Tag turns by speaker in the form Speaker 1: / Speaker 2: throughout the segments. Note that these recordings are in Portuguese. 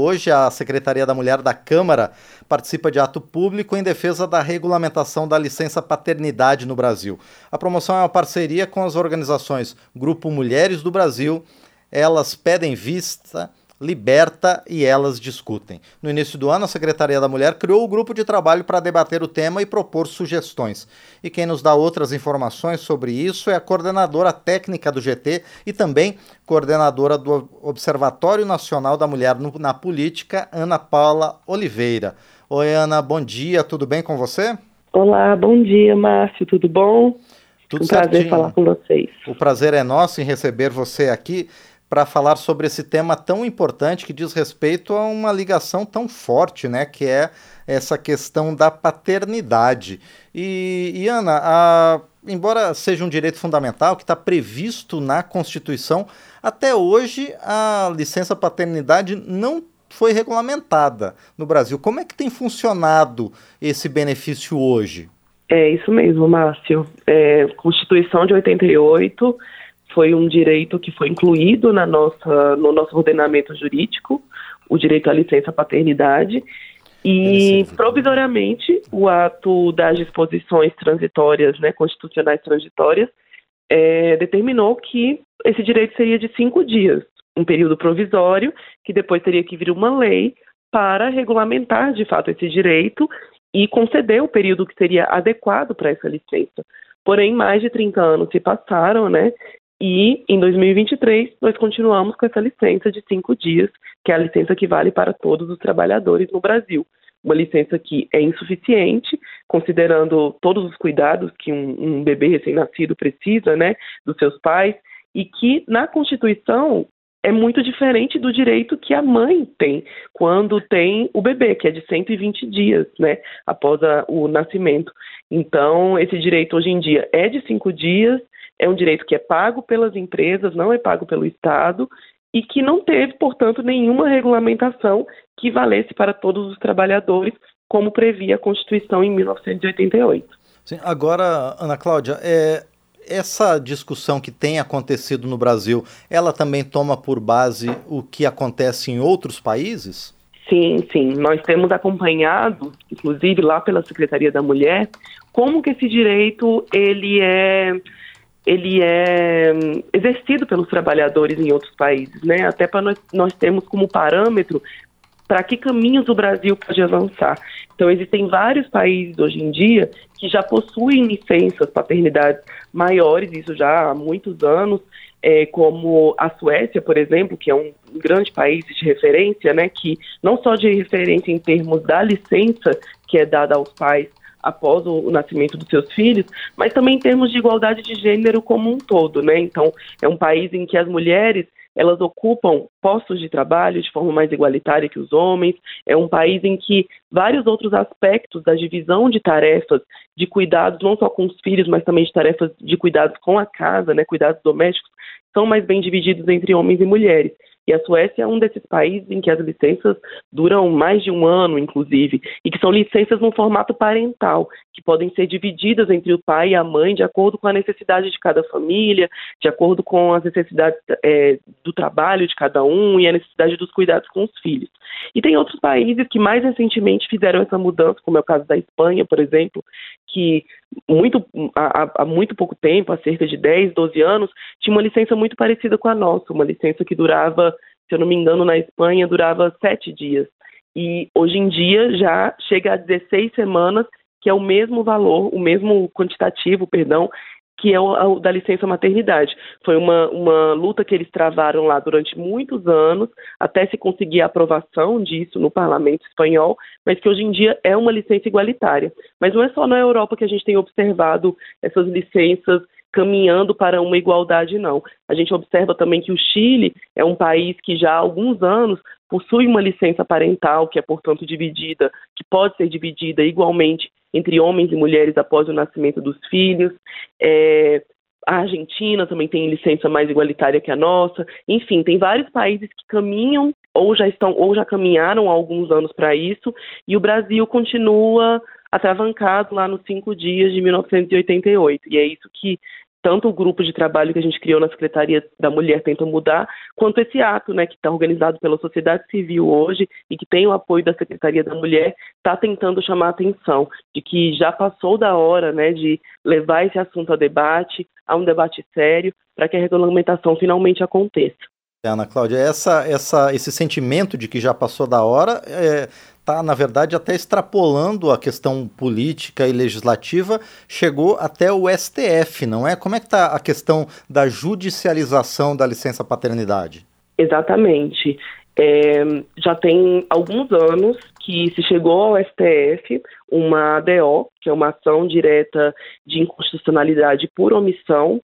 Speaker 1: Hoje, a Secretaria da Mulher da Câmara participa de ato público em defesa da regulamentação da licença paternidade no Brasil. A promoção é uma parceria com as organizações Grupo Mulheres do Brasil, Elas Pedem Vista liberta e elas discutem. No início do ano, a Secretaria da Mulher criou o grupo de trabalho para debater o tema e propor sugestões. E quem nos dá outras informações sobre isso é a coordenadora técnica do GT e também coordenadora do Observatório Nacional da Mulher na Política, Ana Paula Oliveira. Oi, Ana, bom dia, tudo bem com você?
Speaker 2: Olá, bom dia, Márcio, tudo bom? Tudo um certinho. prazer falar com vocês.
Speaker 1: O prazer é nosso em receber você aqui para falar sobre esse tema tão importante que diz respeito a uma ligação tão forte, né, que é essa questão da paternidade. E, e Ana, a, embora seja um direito fundamental que está previsto na Constituição, até hoje a licença paternidade não foi regulamentada no Brasil. Como é que tem funcionado esse benefício hoje?
Speaker 2: É isso mesmo, Márcio. É, Constituição de 88 foi um direito que foi incluído na nossa, no nosso ordenamento jurídico, o direito à licença paternidade, e provisoriamente o ato das disposições transitórias, né, constitucionais transitórias, é, determinou que esse direito seria de cinco dias, um período provisório, que depois teria que vir uma lei para regulamentar de fato esse direito e conceder o período que seria adequado para essa licença. Porém, mais de 30 anos se passaram, né? E em 2023 nós continuamos com essa licença de cinco dias, que é a licença que vale para todos os trabalhadores no Brasil. Uma licença que é insuficiente, considerando todos os cuidados que um, um bebê recém-nascido precisa, né, dos seus pais, e que na Constituição é muito diferente do direito que a mãe tem quando tem o bebê, que é de 120 dias, né, após a, o nascimento. Então, esse direito hoje em dia é de cinco dias é um direito que é pago pelas empresas, não é pago pelo Estado e que não teve, portanto, nenhuma regulamentação que valesse para todos os trabalhadores, como previa a Constituição em 1988.
Speaker 1: Sim, agora, Ana Cláudia, é, essa discussão que tem acontecido no Brasil, ela também toma por base o que acontece em outros países?
Speaker 2: Sim, sim. Nós temos acompanhado, inclusive lá pela Secretaria da Mulher, como que esse direito ele é ele é hum, exercido pelos trabalhadores em outros países, né? Até para nós, nós temos como parâmetro para que caminhos o Brasil pode avançar. Então, existem vários países hoje em dia que já possuem licenças paternidades maiores, isso já há muitos anos, é, como a Suécia, por exemplo, que é um grande país de referência, né, que não só de referência em termos da licença que é dada aos pais após o, nascimento dos seus filhos, mas também em termos de igualdade de gênero como um todo, né? Então, é um país em que as mulheres elas ocupam postos de trabalho de forma mais igualitária que os homens. É um país em que vários outros aspectos da divisão de tarefas de cuidados, não só com os filhos, mas também de tarefas de cuidados com a casa, né, cuidados domésticos, são mais bem divididos entre homens e mulheres. E a Suécia é um desses países em que as licenças duram mais de um ano, inclusive, e que são licenças no formato parental, que podem ser divididas entre o pai e a mãe de acordo com a necessidade de cada família, de acordo com as necessidades é, do trabalho de cada um e a necessidade dos cuidados com os filhos. E tem outros países que mais recentemente fizeram essa mudança, como é o caso da Espanha, por exemplo, que muito, há, há, muito pouco tempo, há cerca de 10, 12 anos, tinha uma licença muito parecida com a nossa, uma licença que durava, se eu não me engano, na Espanha, durava sete dias. E hoje em dia já chega a 16 semanas, que é o mesmo valor, o mesmo quantitativo, perdão, que é o, da licença maternidade. Foi uma, uma luta que eles travaram lá durante muitos anos, até se conseguir a aprovação disso no parlamento espanhol, mas que hoje em dia é uma licença igualitária. Mas não é só na Europa que a gente tem observado essas licenças caminhando para uma igualdade, não. A gente observa também que o Chile é um país que já há alguns anos possui uma licença parental, que é, portanto, dividida, que pode ser dividida igualmente entre homens e mulheres após o nascimento dos filhos. É, a Argentina também tem licença mais igualitária que a nossa. Enfim, tem vários países que caminham ou já estão ou já caminharam há alguns anos para isso, e o Brasil continua atravancado lá nos cinco dias de 1988. E é isso que tanto o grupo de trabalho que a gente criou na Secretaria da Mulher Tenta Mudar, quanto esse ato, né, que está organizado pela sociedade civil hoje e que tem o apoio da Secretaria da Mulher, está tentando chamar a atenção de que já passou da hora, né, de levar esse assunto a debate, a um debate sério, para que a regulamentação finalmente aconteça.
Speaker 1: Ana Cláudia, essa, essa, esse sentimento de que já passou da hora é, tá, na verdade, até extrapolando a questão política e legislativa, chegou até o STF, não é? Como é que está a questão da judicialização da licença paternidade?
Speaker 2: Exatamente. É, já tem alguns anos que se chegou ao STF uma ADO, que é uma ação direta de inconstitucionalidade por omissão,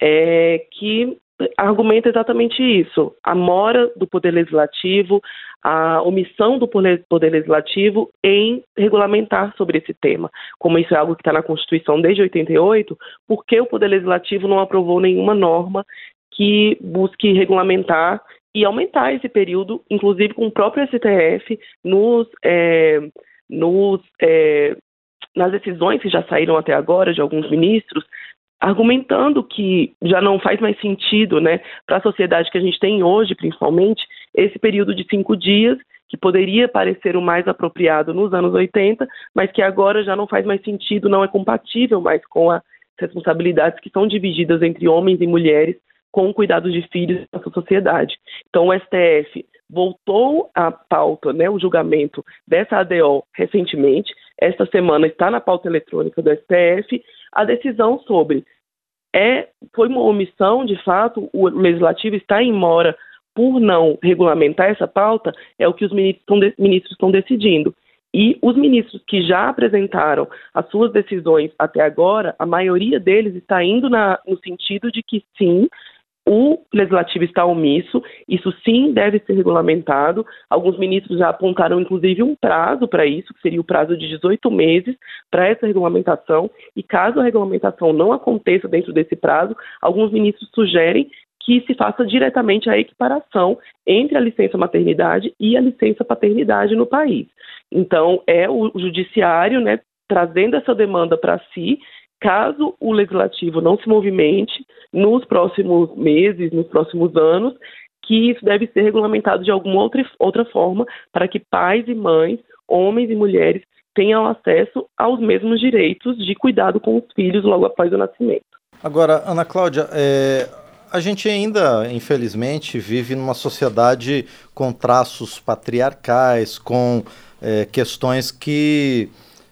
Speaker 2: é, que argumenta exatamente isso: a mora do Poder Legislativo, a omissão do Poder Legislativo em regulamentar sobre esse tema. Como isso é algo que está na Constituição desde 88, por que o Poder Legislativo não aprovou nenhuma norma que busque regulamentar e aumentar esse período, inclusive com o próprio STF, nos, é, nos é, nas decisões que já saíram até agora de alguns ministros, argumentando que já não faz mais sentido, né, para a sociedade que a gente tem hoje, principalmente, esse período de cinco dias, que poderia parecer o mais apropriado nos anos 80, mas que agora já não faz mais sentido, não é compatível mais com as responsabilidades que são divididas entre homens e mulheres com o cuidado de filhos na sociedade. Então, o STF voltou à pauta, né, o julgamento dessa ADO recentemente. Esta semana está na pauta eletrônica do STF a decisão sobre é foi uma omissão, de fato, o legislativo está em mora por não regulamentar essa pauta, é o que os ministros estão, decidindo. E os ministros que já apresentaram as suas decisões até agora, a maioria deles está indo na, no sentido de que sim, o legislativo está omisso, isso sim deve ser regulamentado. Alguns ministros já apontaram, inclusive, um prazo para isso, que seria o prazo de 18 meses para essa regulamentação. E caso a regulamentação não aconteça dentro desse prazo, alguns ministros sugerem que se faça diretamente a equiparação entre a licença maternidade e a licença paternidade no país. Então, é o judiciário, né, trazendo essa demanda para si Caso o legislativo não se movimente nos próximos meses, nos próximos anos, que isso deve ser regulamentado de alguma outra, outra forma para que pais e mães, homens e mulheres, tenham acesso aos mesmos direitos de cuidado com os filhos logo após o nascimento.
Speaker 1: Agora, Ana Cláudia, é, a gente ainda, infelizmente, vive numa sociedade com traços patriarcais, com é, questões que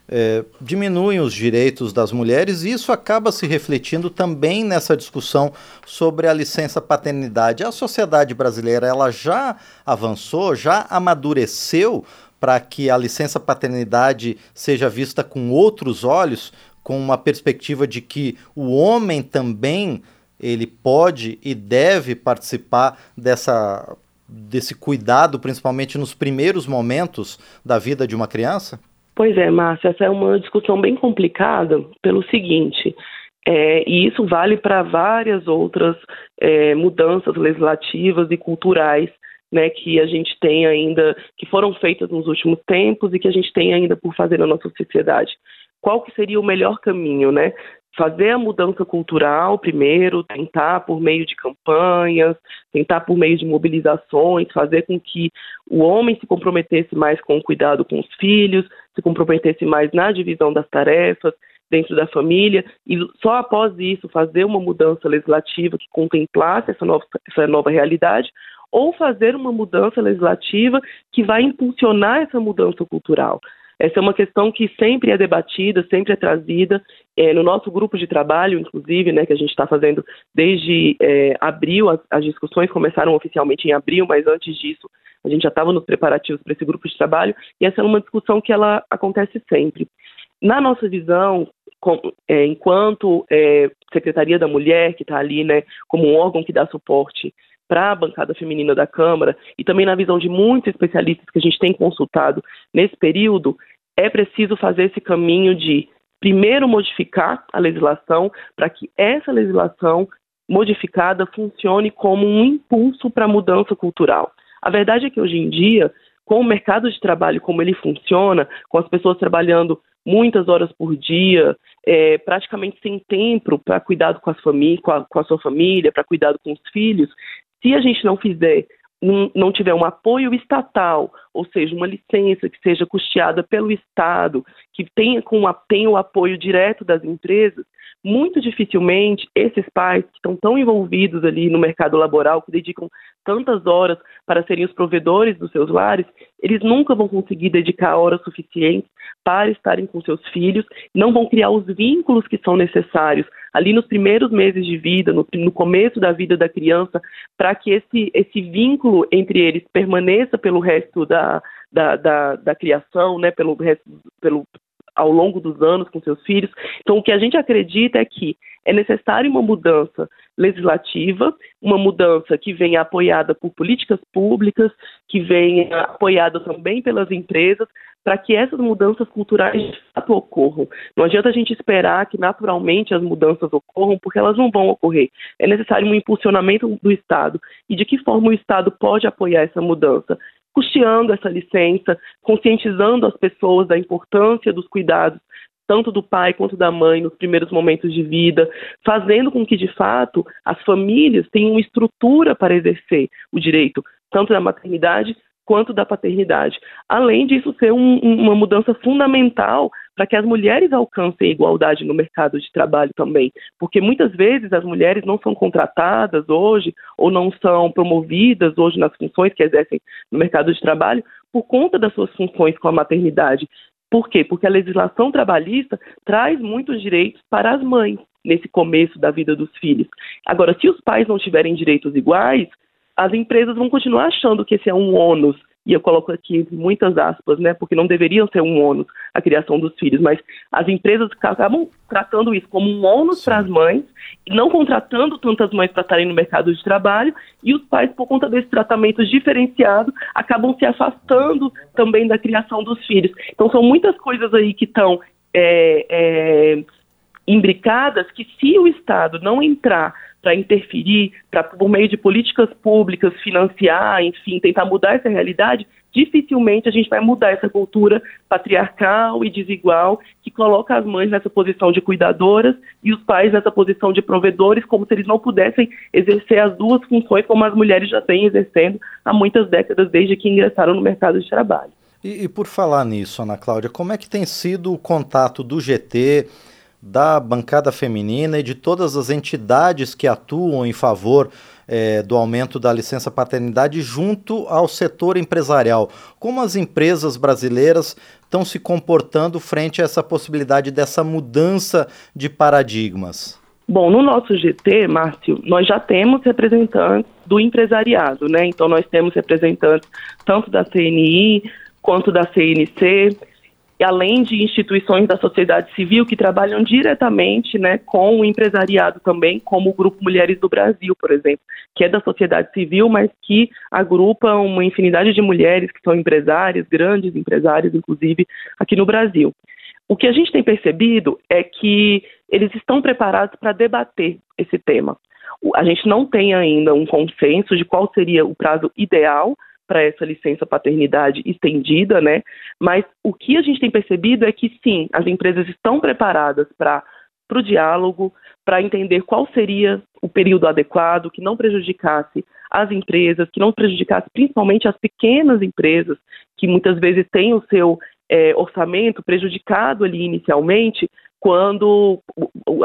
Speaker 1: é, diminuem os direitos das mulheres e isso acaba se refletindo também nessa discussão sobre a licença paternidade. A sociedade brasileira ela já avançou, já amadureceu para que a licença paternidade seja vista com outros olhos, com uma perspectiva de que o homem também ele pode e deve participar dessa desse cuidado, principalmente nos primeiros momentos da vida de uma criança?
Speaker 2: Pois é, Márcia, essa é uma discussão bem complicada pelo seguinte, é, e isso vale para várias outras é, mudanças legislativas e culturais né, que a gente tem ainda, que foram feitas nos últimos tempos e que a gente tem ainda por fazer na nossa sociedade. Qual que seria o melhor caminho, né? Fazer a mudança cultural primeiro, tentar por meio de campanhas, tentar por meio de mobilizações, fazer com que o homem se comprometesse mais com o cuidado com os filhos, se comprometesse mais na divisão das tarefas dentro da família e só após isso fazer uma mudança legislativa que contemplasse essa nova, essa nova realidade ou fazer uma mudança legislativa que vai impulsionar essa mudança cultural. Essa é uma questão que sempre é debatida, sempre é trazida. É, no nosso grupo de trabalho, inclusive, né, que a gente está fazendo desde é, abril, as, as, discussões começaram oficialmente em abril, mas antes disso a gente já estava nos preparativos para esse grupo de trabalho, e essa é uma discussão que ela acontece sempre. Na nossa visão, com, é, enquanto Secretaria da Mulher, que está ali né, como um órgão que dá suporte para a bancada feminina da Câmara e também na visão de muitos especialistas que a gente tem consultado nesse período, é preciso fazer esse caminho de primeiro modificar a legislação para que essa legislação modificada funcione como um impulso para a mudança cultural. A verdade é que hoje em dia, com o mercado de trabalho como ele funciona, com as pessoas trabalhando muitas horas por dia, é, praticamente sem tempo para cuidado com, com, a, com a sua família, para cuidado com os filhos, se a gente não fizer não tiver um apoio estatal, ou seja, uma licença que seja custeada pelo Estado, que tenha, com, tenha o apoio direto das empresas, muito dificilmente esses pais que estão tão envolvidos ali no mercado laboral, que dedicam tantas horas para serem os provedores dos seus lares, eles nunca vão conseguir dedicar horas suficientes para estarem com seus filhos, não vão criar os vínculos que são necessários ali nos primeiros meses de vida, no, no começo da vida da criança, para que esse, esse vínculo entre eles permaneça pelo resto da, da, da, da criação, né, pelo, resto, pelo, ao longo dos anos com seus filhos. Então, o que a gente acredita é que é necessária uma mudança legislativa, uma mudança que venha apoiada por políticas públicas, que venha apoiada também pelas empresas, para que essas mudanças culturais de fato ocorram. Não adianta a gente esperar que naturalmente as mudanças ocorram, porque elas não vão ocorrer. É necessário um impulsionamento do Estado. E de que forma o Estado pode apoiar essa mudança? Custeando essa licença, conscientizando as pessoas da importância dos cuidados tanto do pai quanto da mãe nos primeiros momentos de vida, fazendo com que, de fato, as famílias tenham estrutura para exercer o direito, tanto da maternidade quanto da paternidade. Além disso, ser um, uma mudança fundamental para que as mulheres alcancem a igualdade no mercado de trabalho também, porque muitas vezes as mulheres não são contratadas hoje ou não são promovidas hoje nas funções que exercem no mercado de trabalho por conta das suas funções com a maternidade. Por quê? Porque a legislação trabalhista traz muitos direitos para as mães nesse começo da vida dos filhos. Agora, se os pais não tiverem direitos iguais, as empresas vão continuar achando que esse é um ônus, e eu coloco aqui muitas aspas, né, porque não deveriam ser um ônus a criação dos filhos, mas as empresas acabam tratando isso como um ônus para as mães, não contratando tantas mães para estarem no mercado de trabalho, e os pais, por conta desse tratamento diferenciado, acabam se afastando também da criação dos filhos. Então, são muitas coisas aí que estão é, é, imbricadas que, se o Estado não entrar para interferir, para por meio de políticas públicas financiar, enfim, tentar mudar essa realidade, dificilmente a gente vai mudar essa cultura patriarcal e desigual que coloca as mães nessa posição de cuidadoras e os pais nessa posição de provedores, como se eles não pudessem exercer as duas funções como as mulheres já vêm exercendo há muitas décadas desde que ingressaram no mercado de trabalho.
Speaker 1: E, e por falar nisso, Ana Cláudia, como é que tem sido o contato do GT da bancada feminina e de todas as entidades que atuam em favor é, do aumento da licença paternidade junto ao setor empresarial. Como as empresas brasileiras estão se comportando frente a essa possibilidade dessa mudança de paradigmas?
Speaker 2: Bom, no nosso GT, Márcio, nós já temos representantes do empresariado, né? Então, nós temos representantes tanto da CNI quanto da CNC, além de instituições da sociedade civil que trabalham diretamente né, com o empresariado também, como o Grupo Mulheres do Brasil, por exemplo, que é da sociedade civil, mas que agrupa uma infinidade de mulheres que são empresárias, grandes empresárias, inclusive, aqui no Brasil. O que a gente tem percebido é que eles estão preparados para debater esse tema. A gente não tem ainda um consenso de qual seria o prazo ideal para essa licença paternidade estendida, né? Mas o que a gente tem percebido é que sim, as empresas estão preparadas para o diálogo, para entender qual seria o período adequado, que não prejudicasse as empresas, que não prejudicasse principalmente as pequenas empresas, que muitas vezes têm o seu é, orçamento prejudicado ali inicialmente, quando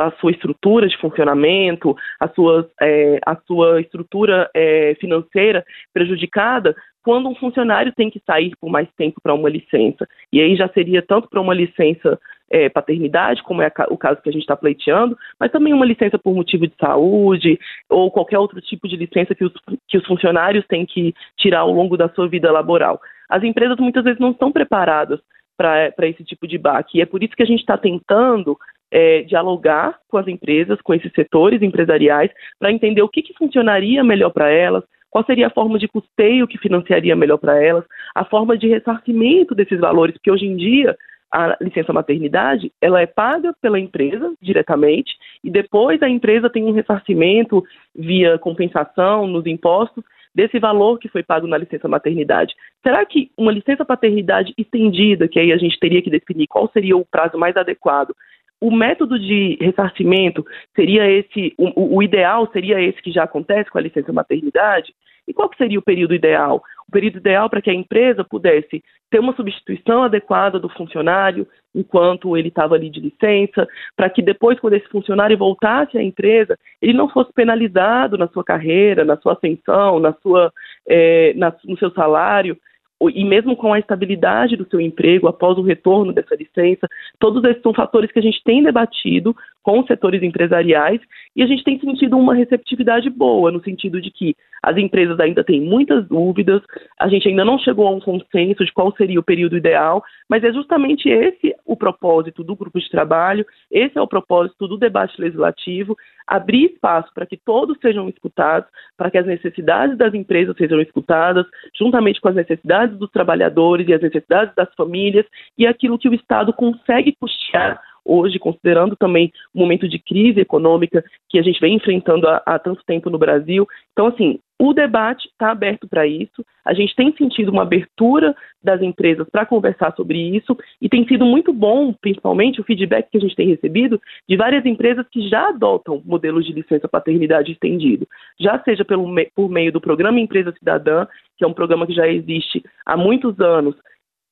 Speaker 2: a sua estrutura de funcionamento, a sua, é, a sua estrutura é, financeira prejudicada, quando um funcionário tem que sair por mais tempo para uma licença. E aí já seria tanto para uma licença é, paternidade, como é o caso que a gente está pleiteando, mas também uma licença por motivo de saúde ou qualquer outro tipo de licença que os, que os funcionários têm que tirar ao longo da sua vida laboral. As empresas muitas vezes não estão preparadas para esse tipo de baque. E é por isso que a gente está tentando é, dialogar com as empresas, com esses setores empresariais, para entender o que, que funcionaria melhor para elas, qual seria a forma de custeio que financiaria melhor para elas, a forma de ressarcimento desses valores, porque hoje em dia a licença maternidade ela é paga pela empresa diretamente e depois a empresa tem um ressarcimento via compensação nos impostos desse valor que foi pago na licença maternidade. Será que uma licença paternidade estendida, que aí a gente teria que definir qual seria o prazo mais adequado, o método de ressarcimento seria esse, o, o, ideal seria esse que já acontece com a licença maternidade? E qual seria o período ideal? O período ideal para que a empresa pudesse ter uma substituição adequada do funcionário enquanto ele estava ali de licença, para que depois, quando esse funcionário voltasse à empresa, ele não fosse penalizado na sua carreira, na sua ascensão, na sua, é, na, no seu salário, e mesmo com a estabilidade do seu emprego após o retorno dessa licença, todos esses são fatores que a gente tem debatido com os setores empresariais e a gente tem sentido uma receptividade boa, no sentido de que as empresas ainda têm muitas dúvidas, a gente ainda não chegou a um consenso de qual seria o período ideal, mas é justamente esse o propósito do grupo de trabalho, esse é o propósito do debate legislativo, abrir espaço para que todos sejam escutados, para que as necessidades das empresas sejam escutadas, juntamente com as necessidades dos trabalhadores e as necessidades das famílias e aquilo que o Estado consegue custear hoje, considerando também o momento de crise econômica que a gente vem enfrentando há, há tanto tempo no Brasil. Então, assim, o debate está aberto para isso. A gente tem sentido uma abertura das empresas para conversar sobre isso e tem sido muito bom, principalmente, o feedback que a gente tem recebido de várias empresas que já adotam modelos de licença paternidade estendido, já seja pelo, por meio do programa Empresa Cidadã, que é um programa que já existe há muitos anos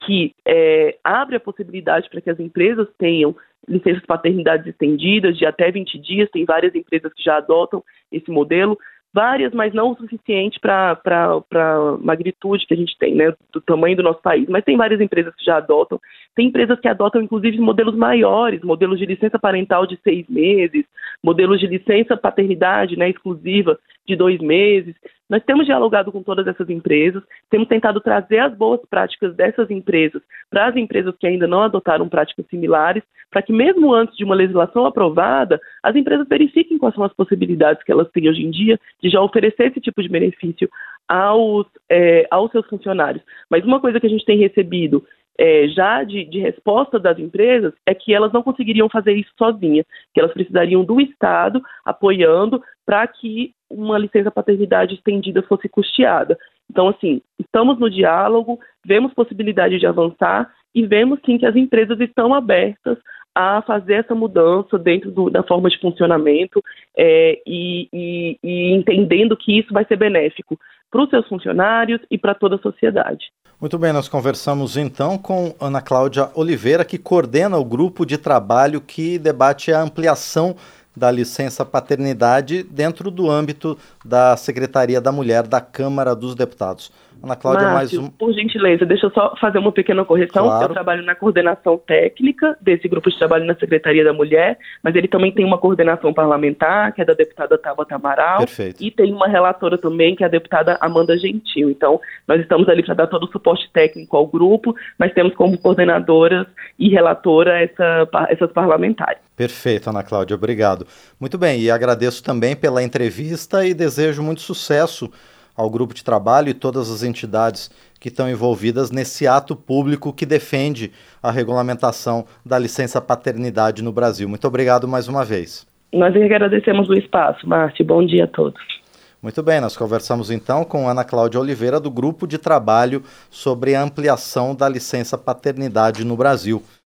Speaker 2: que é, abre a possibilidade para que as empresas tenham licenças paternidades estendidas de até 20 dias, tem várias empresas que já adotam esse modelo, várias, mas não o suficiente para a magnitude que a gente tem, né, do tamanho do nosso país. Mas tem várias empresas que já adotam, tem empresas que adotam, inclusive, modelos maiores, modelos de licença parental de seis meses, modelos de licença paternidade né, exclusiva de dois meses. Nós temos dialogado com todas essas empresas, temos tentado trazer as boas práticas dessas empresas para as empresas que ainda não adotaram práticas similares, para que mesmo antes de uma legislação aprovada, as empresas verifiquem quais são as possibilidades que elas têm hoje em dia de já oferecer esse tipo de benefício aos, é, aos seus funcionários. Mas uma coisa que a gente tem recebido é, já de, de, resposta das empresas é que elas não conseguiriam fazer isso sozinhas, que elas precisariam do Estado apoiando para que uma licença paternidade estendida fosse custeada. Então, assim, estamos no diálogo, vemos possibilidade de avançar e vemos sim que as empresas estão abertas a fazer essa mudança dentro do, da forma de funcionamento é, e, e, e entendendo que isso vai ser benéfico para os seus funcionários e para toda a sociedade.
Speaker 1: Muito bem, nós conversamos então com Ana Cláudia Oliveira, que coordena o grupo de trabalho que debate a ampliação da licença paternidade dentro do âmbito da Secretaria da Mulher da Câmara dos Deputados.
Speaker 2: Ana Cláudia, Márcio, mais um. Por gentileza, deixa eu só fazer uma pequena correção. Claro. Eu trabalho na coordenação técnica desse grupo de trabalho na Secretaria da Mulher, mas ele também tem uma coordenação parlamentar, que é da deputada Tabata Amaral. Perfeito. E tem uma relatora também, que é a deputada Amanda Gentil. Então, nós estamos ali para dar todo o suporte técnico ao grupo, mas temos como coordenadoras e relatora essa, essas parlamentares.
Speaker 1: Perfeito, Ana Cláudia, obrigado. Muito bem, e agradeço também pela entrevista e desejo muito sucesso ao grupo de trabalho e todas as entidades que estão envolvidas nesse ato público que defende a regulamentação da licença paternidade no Brasil. Muito obrigado mais uma vez.
Speaker 2: Nós agradecemos o espaço, Márcio. Bom dia a todos.
Speaker 1: Muito bem, nós conversamos então com Ana Cláudia Oliveira, do Grupo de Trabalho sobre a Ampliação da Licença Paternidade no Brasil.